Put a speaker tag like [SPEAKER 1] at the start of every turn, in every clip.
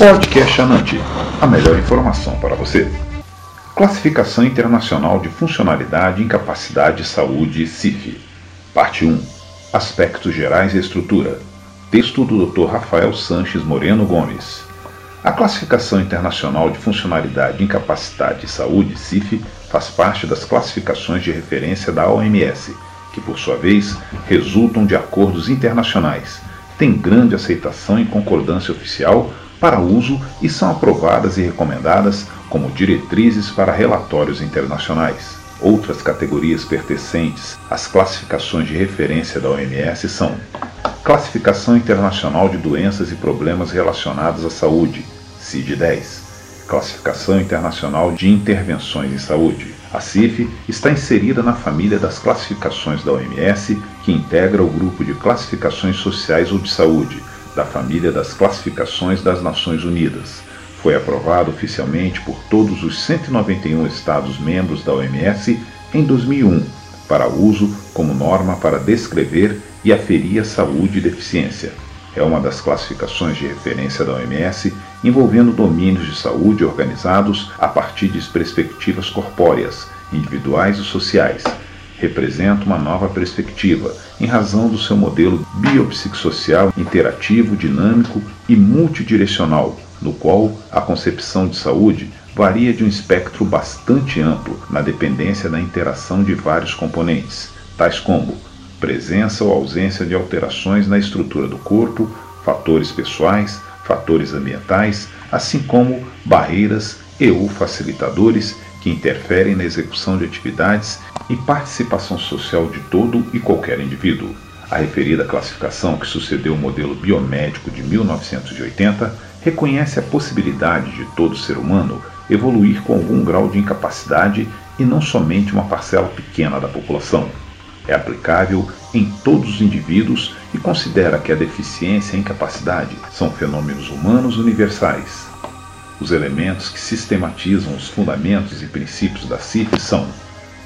[SPEAKER 1] Podcast Anante, a melhor informação para você. Classificação Internacional de Funcionalidade, Incapacidade e Saúde, CIF. Parte 1. Aspectos Gerais e Estrutura. Texto do Dr. Rafael Sanches Moreno Gomes. A Classificação Internacional de Funcionalidade, Incapacidade e Saúde, CIF, faz parte das classificações de referência da OMS, que, por sua vez, resultam de acordos internacionais, têm grande aceitação e concordância oficial para uso e são aprovadas e recomendadas como diretrizes para relatórios internacionais. Outras categorias pertencentes às classificações de referência da OMS são Classificação Internacional de Doenças e Problemas Relacionados à Saúde, CID-10, Classificação Internacional de Intervenções em Saúde. A CIF está inserida na família das classificações da OMS, que integra o grupo de classificações sociais ou de saúde, da família das classificações das Nações Unidas. Foi aprovado oficialmente por todos os 191 Estados-membros da OMS em 2001, para uso como norma para descrever e aferir a saúde e deficiência. É uma das classificações de referência da OMS envolvendo domínios de saúde organizados a partir de perspectivas corpóreas, individuais e sociais, representa uma nova perspectiva, em razão do seu modelo biopsicossocial interativo, dinâmico e multidirecional, no qual a concepção de saúde varia de um espectro bastante amplo na dependência da interação de vários componentes, tais como presença ou ausência de alterações na estrutura do corpo, fatores pessoais, fatores ambientais, assim como barreiras e ou facilitadores que interferem na execução de atividades e participação social de todo e qualquer indivíduo. A referida classificação, que sucedeu o modelo biomédico de 1980, reconhece a possibilidade de todo ser humano evoluir com algum grau de incapacidade e não somente uma parcela pequena da população. É aplicável em todos os indivíduos e considera que a deficiência e a incapacidade são fenômenos humanos universais. Os elementos que sistematizam os fundamentos e princípios da CIF são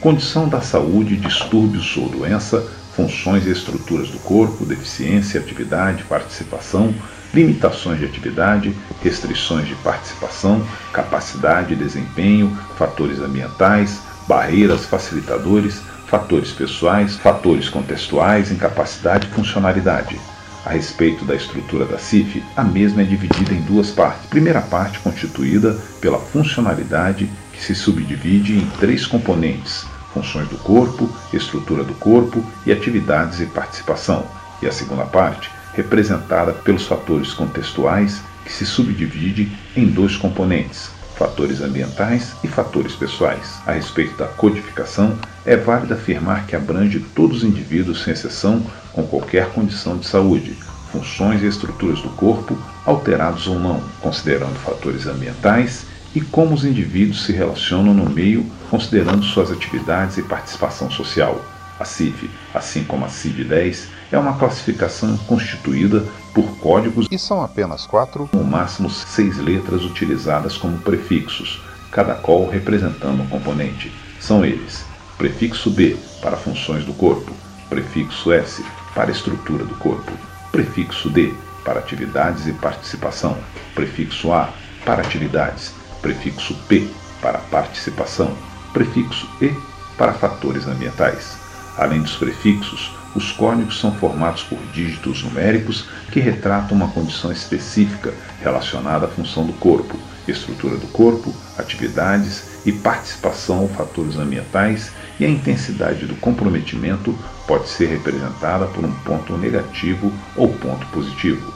[SPEAKER 1] condição da saúde, distúrbios ou doença, funções e estruturas do corpo, deficiência, atividade, participação, limitações de atividade, restrições de participação, capacidade e desempenho, fatores ambientais, barreiras, facilitadores, fatores pessoais, fatores contextuais, incapacidade e funcionalidade. A respeito da estrutura da CIF, a mesma é dividida em duas partes. Primeira parte constituída pela funcionalidade, que se subdivide em três componentes: funções do corpo, estrutura do corpo e atividades e participação, e a segunda parte, representada pelos fatores contextuais, que se subdivide em dois componentes, fatores ambientais e fatores pessoais. A respeito da codificação, é válido afirmar que abrange todos os indivíduos, sem exceção, com qualquer condição de saúde, funções e estruturas do corpo, alterados ou não, considerando fatores ambientais e como os indivíduos se relacionam no meio, considerando suas atividades e participação social. A CIF, assim como a CID-10, é uma classificação constituída por códigos e são apenas quatro, no máximo seis letras utilizadas como prefixos, cada qual representando um componente. São eles: prefixo B para funções do corpo, prefixo S para estrutura do corpo, prefixo D para atividades e participação, prefixo A para atividades, prefixo P para participação, prefixo E para fatores ambientais. Além dos prefixos, os códigos são formados por dígitos numéricos que retratam uma condição específica relacionada à função do corpo, estrutura do corpo, atividades e participação ou fatores ambientais, e a intensidade do comprometimento pode ser representada por um ponto negativo ou ponto positivo.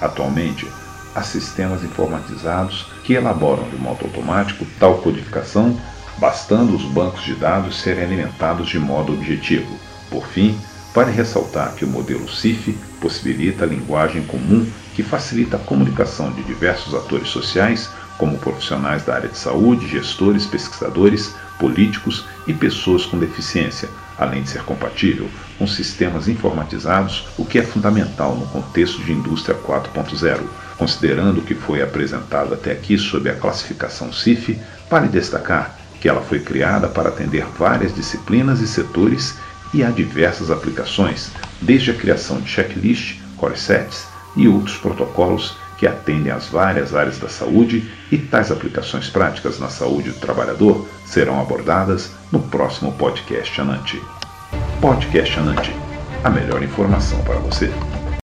[SPEAKER 1] Atualmente, a sistemas informatizados que elaboram de modo automático tal codificação, bastando os bancos de dados serem alimentados de modo objetivo. Por fim, vale ressaltar que o modelo CIF possibilita a linguagem comum que facilita a comunicação de diversos atores sociais, como profissionais da área de saúde, gestores, pesquisadores, políticos e pessoas com deficiência, além de ser compatível com sistemas informatizados, o que é fundamental no contexto de indústria 4.0. Considerando o que foi apresentado até aqui sob a classificação CIF, vale destacar que ela foi criada para atender várias disciplinas e setores e há diversas aplicações, desde a criação de checklist, core sets e outros protocolos que atendem às várias áreas da saúde e tais aplicações práticas na saúde do trabalhador serão abordadas no próximo podcast Anante. Podcast Anante, a melhor informação para você.